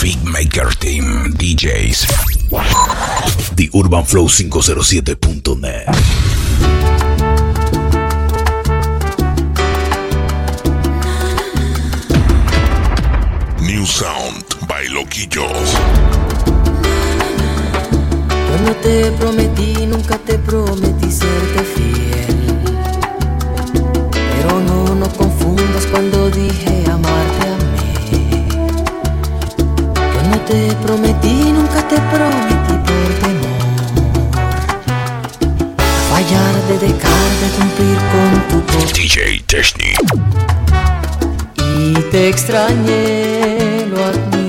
Beatmaker Team DJs. The Urban Flow 507.net. New Sound by Loquillo. Cuando te prometí, nunca te prometí serte fiel. Pero no, no confundas cuando te prometí, nunca te prometí por temor. Fallar de dejar de cumplir con tu voz. DJ Technic. Y te extrañé, lo admito.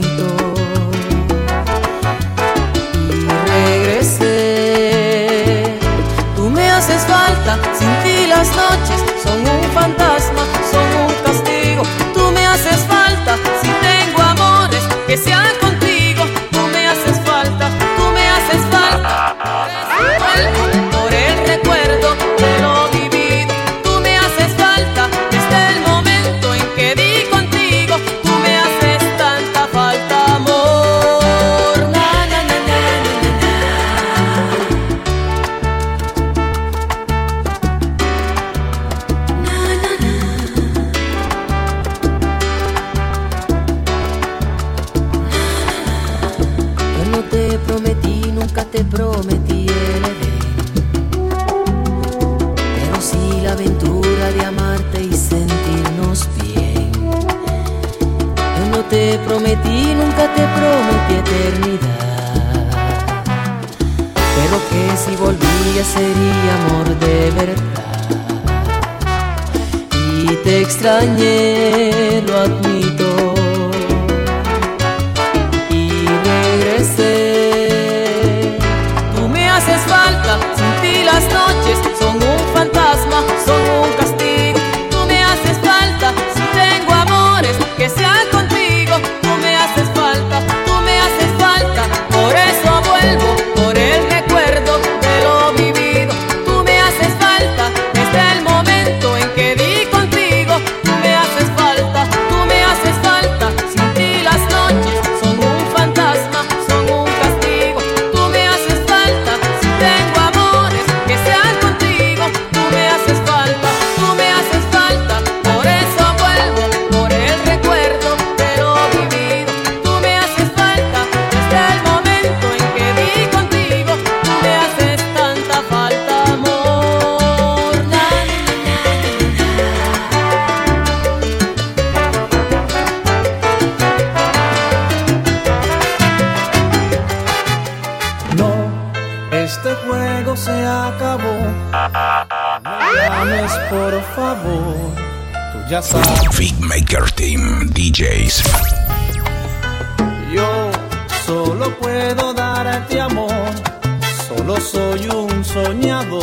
un soñado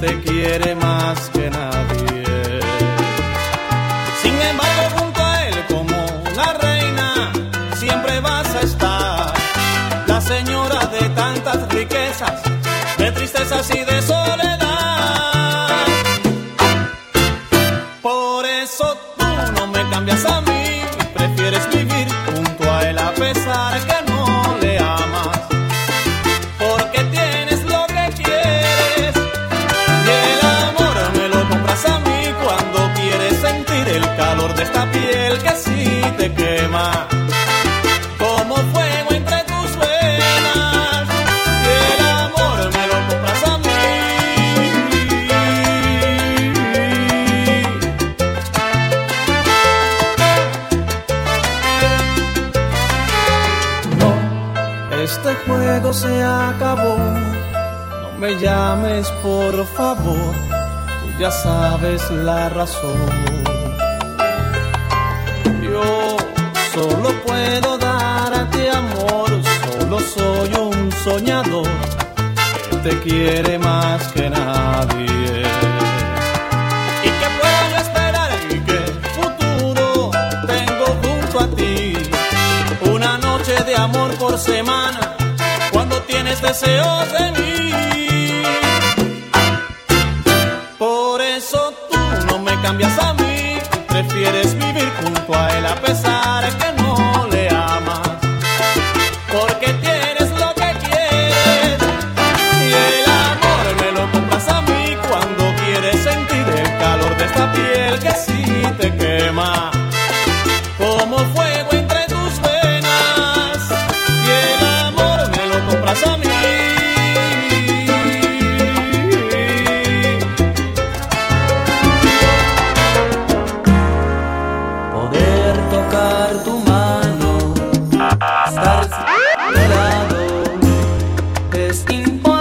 te quiere más que nadie. Sin embargo, junto a él como la reina siempre vas a estar, la señora de tantas riquezas, de tristezas y de soledad. te quema. Como fuego entre tus venas, y el amor me lo compras a mí. No, este juego se acabó. No me llames, por favor. Tú ya sabes la razón. soñador que te quiere más que nadie. ¿Y qué puedo esperar? ¿Y qué futuro tengo junto a ti? Una noche de amor por semana, cuando tienes deseos de mí. Por eso tú no me cambias a mí, prefieres vivir junto a él a pesar Just in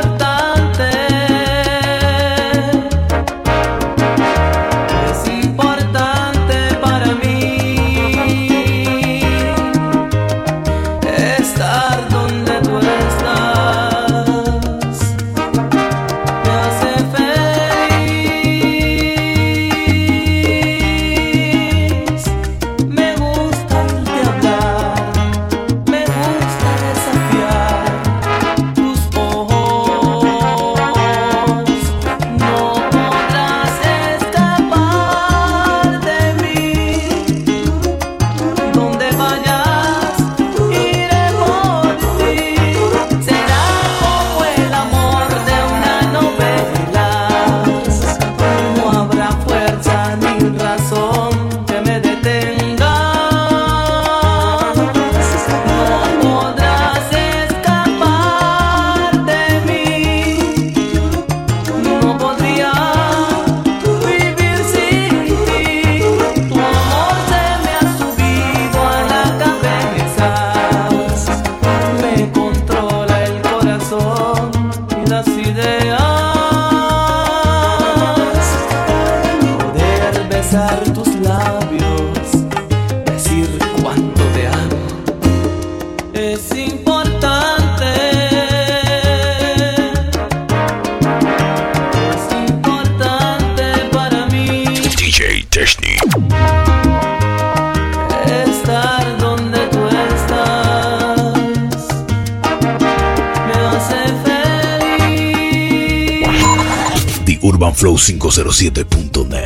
urbanflow507.net.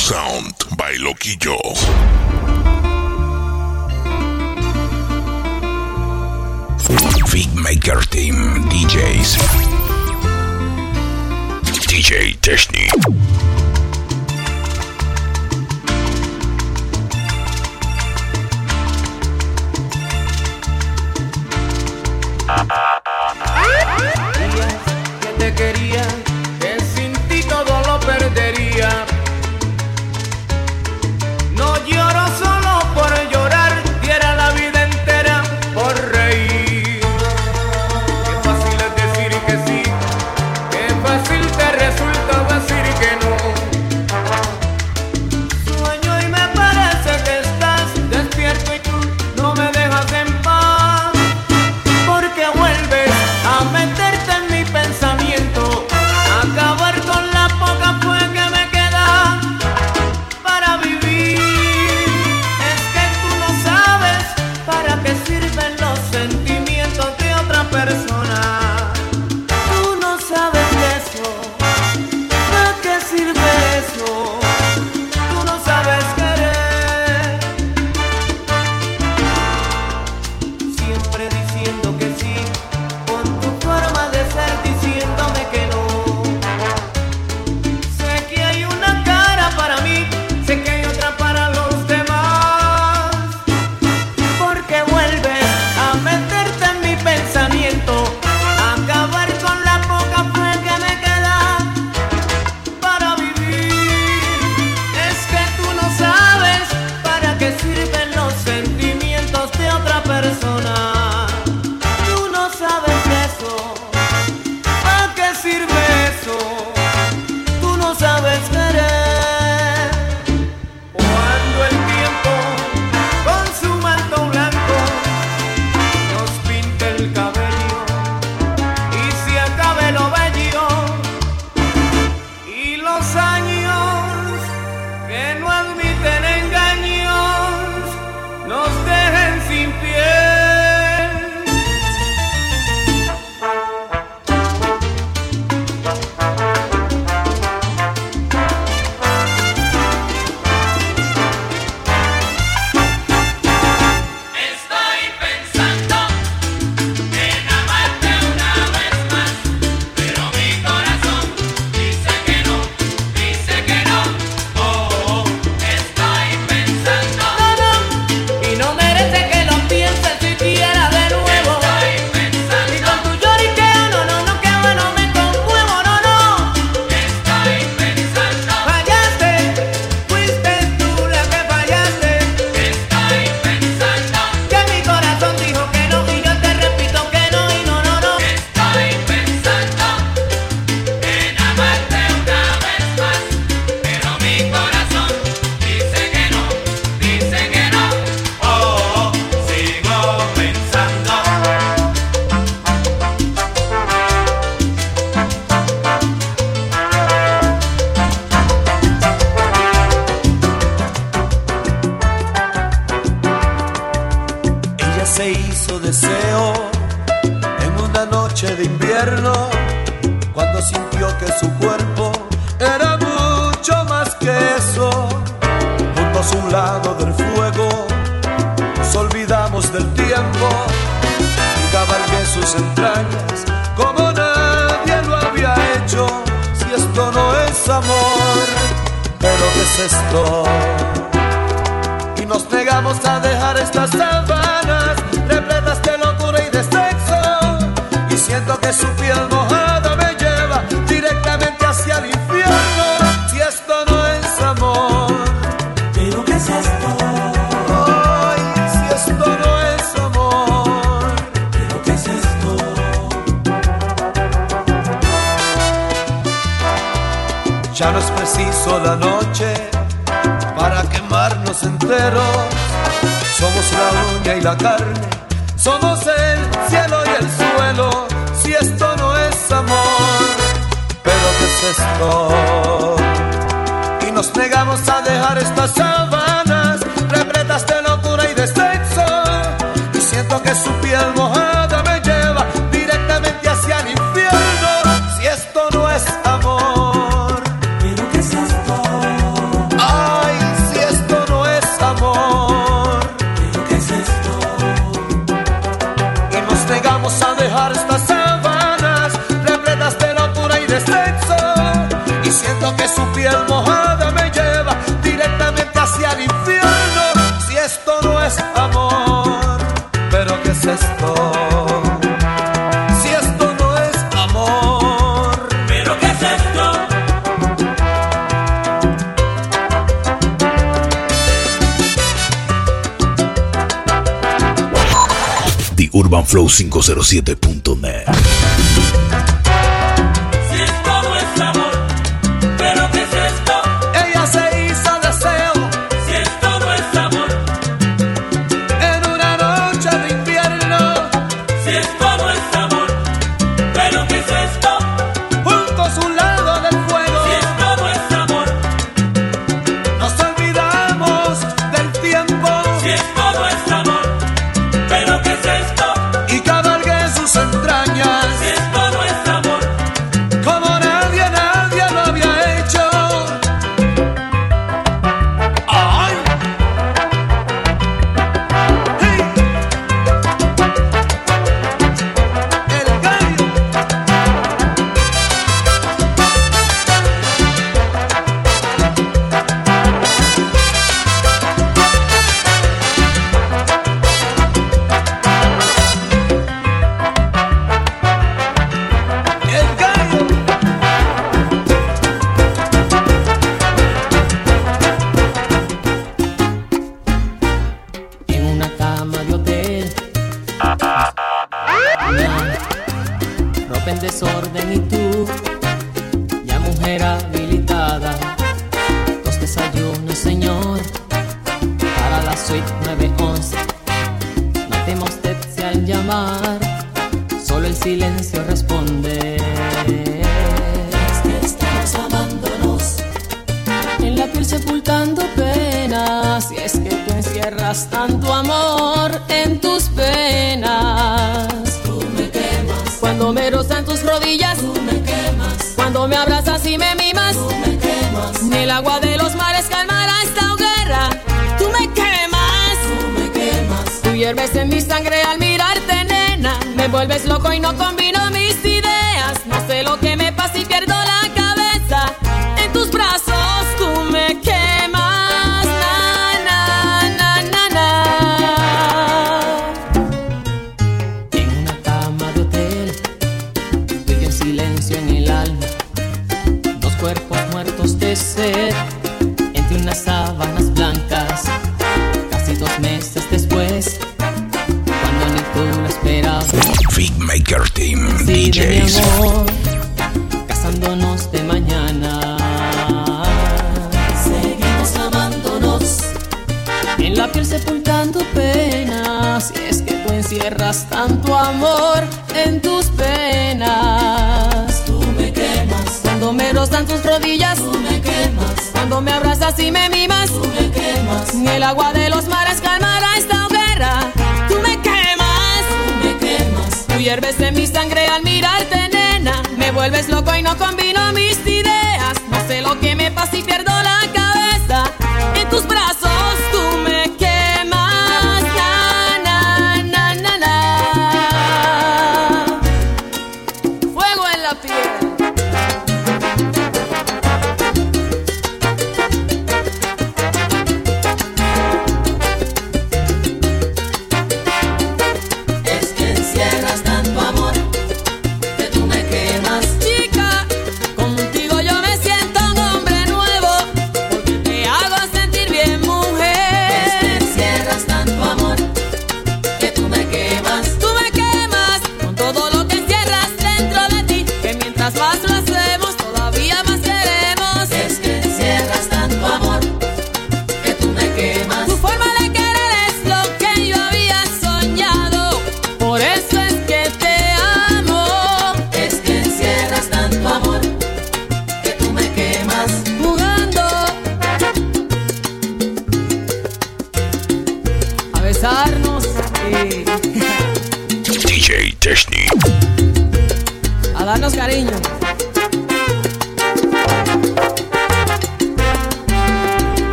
fácil te resulta decir que no. Ya no es preciso la noche para quemarnos enteros. Somos la uña y la carne, somos el cielo y el suelo. Si esto no es amor, pero ¿qué es esto? Y nos negamos a dejar estas sábanas repletas de locura y de sexo. Y siento que su piel mojada theurbanflow507.net.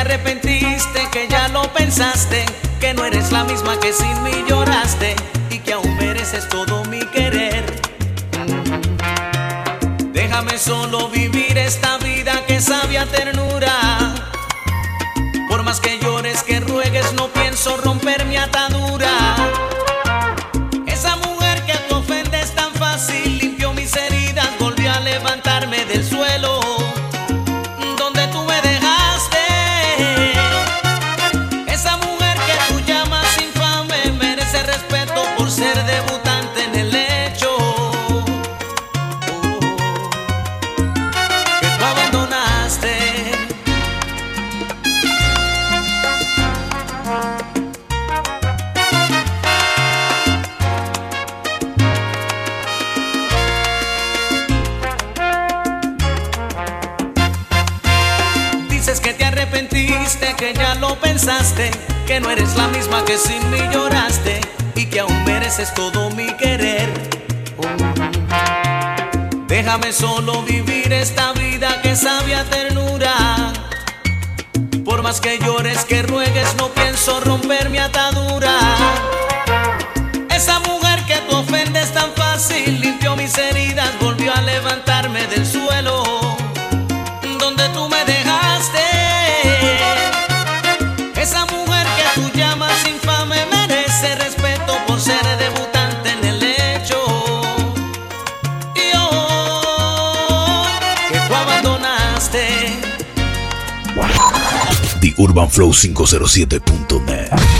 arrepentiste, que ya lo pensaste, que no eres la misma que sin mí lloraste y que aún mereces todo mi querer. Déjame solo vivir esta vida que sabia ternura. que ya lo pensaste, que no eres la misma que sin mí lloraste y que aún mereces todo mi querer. Déjame solo vivir esta vida que sabe ternura. Por más que llores, que ruegues, no pienso romper mi atadura. Esa mujer que tú ofendes tan fácil limpió mis heridas urbanflow507.net.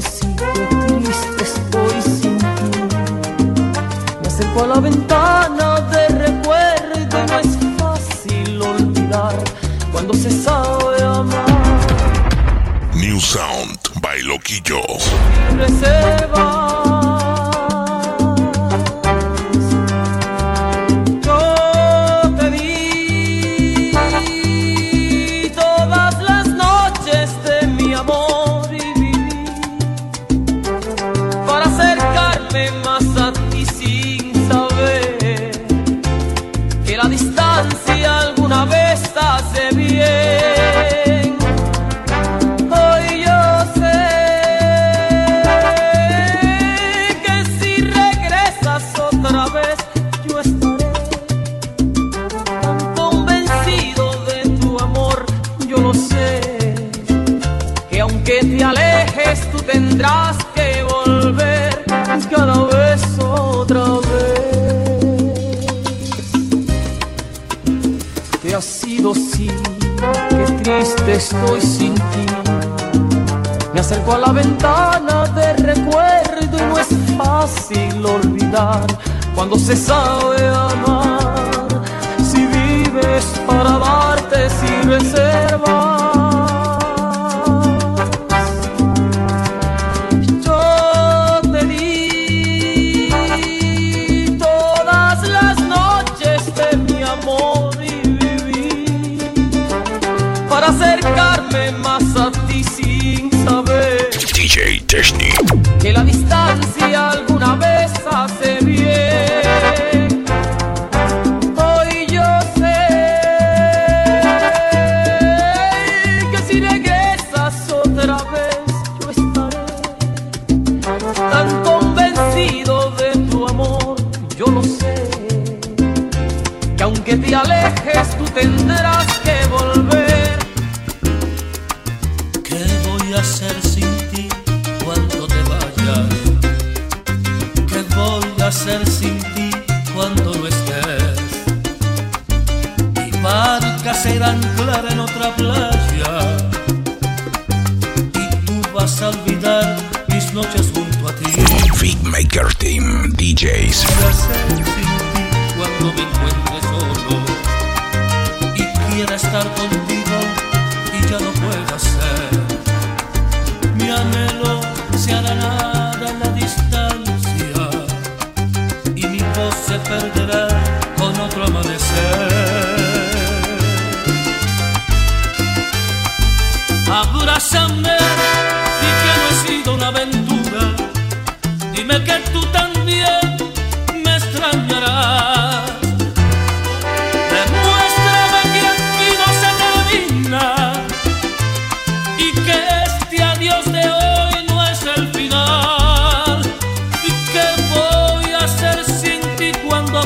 Rocío, triste estoy sin ti. Me acerco a la ventana de recuerdo no es fácil olvidar cuando se sabe amar. New Sound by Loquillo. sí, qué triste estoy sin ti. Me acerco a la ventana de recuerdo y no es fácil olvidar cuando se sabe amar. Si vives para darte sin reserva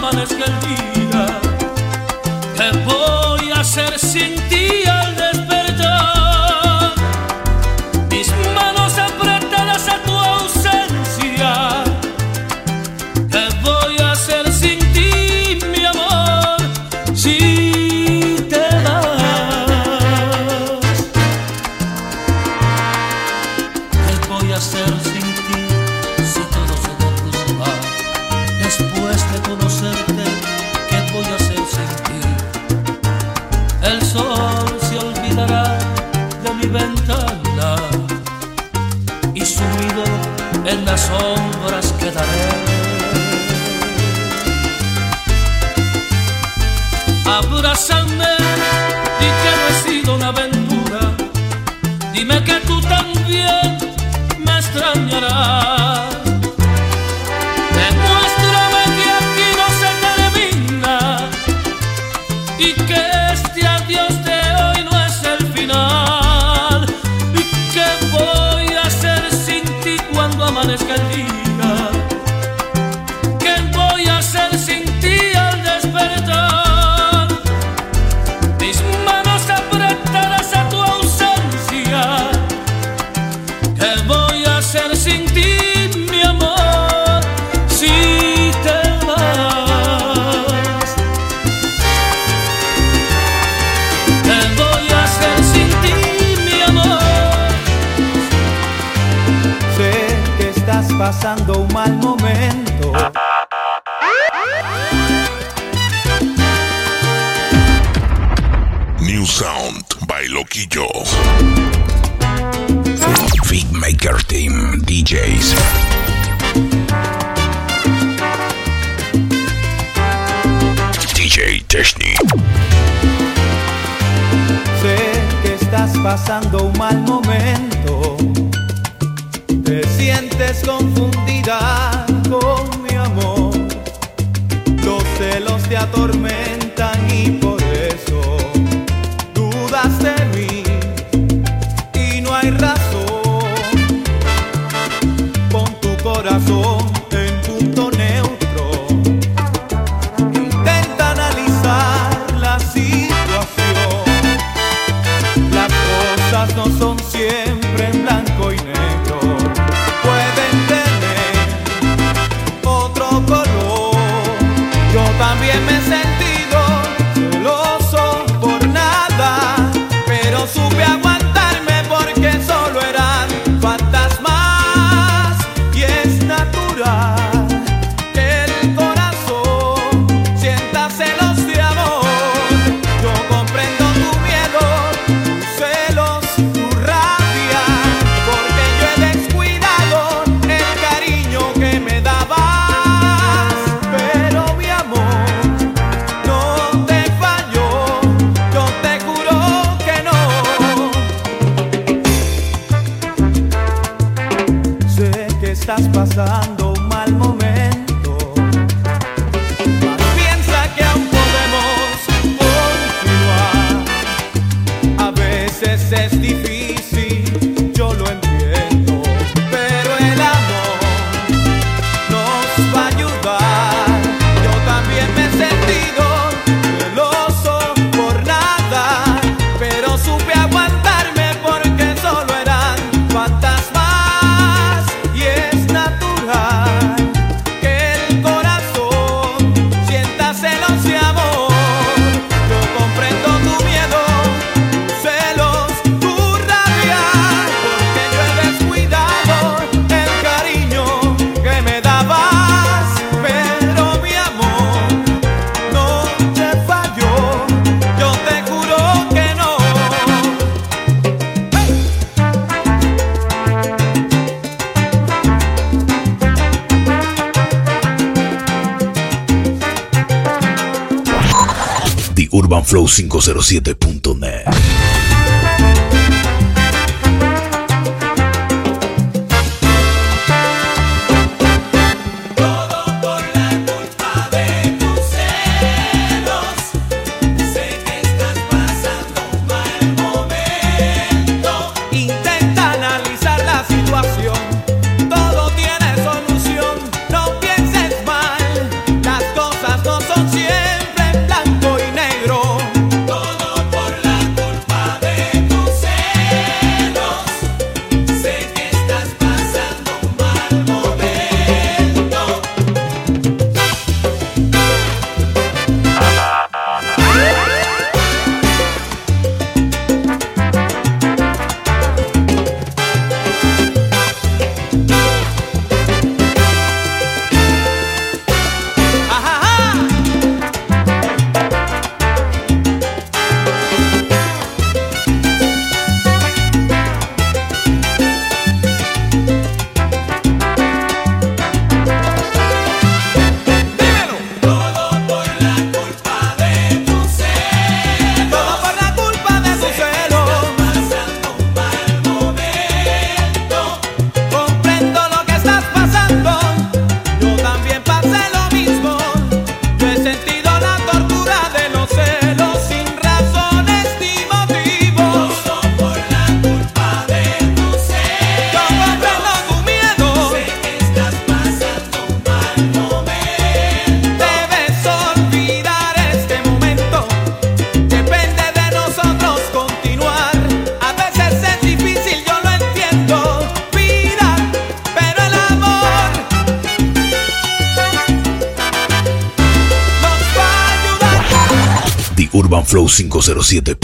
amanezca el día, ¿qué voy a hacer sin ti? pasando un mal momento. New Sound by Loquillo. Maker Team DJs. DJ Technic. Sé que estás pasando un mal momento sientes confundida con mi amor, los celos te atormentan. pasando. TheUrbanFlow507.net. 7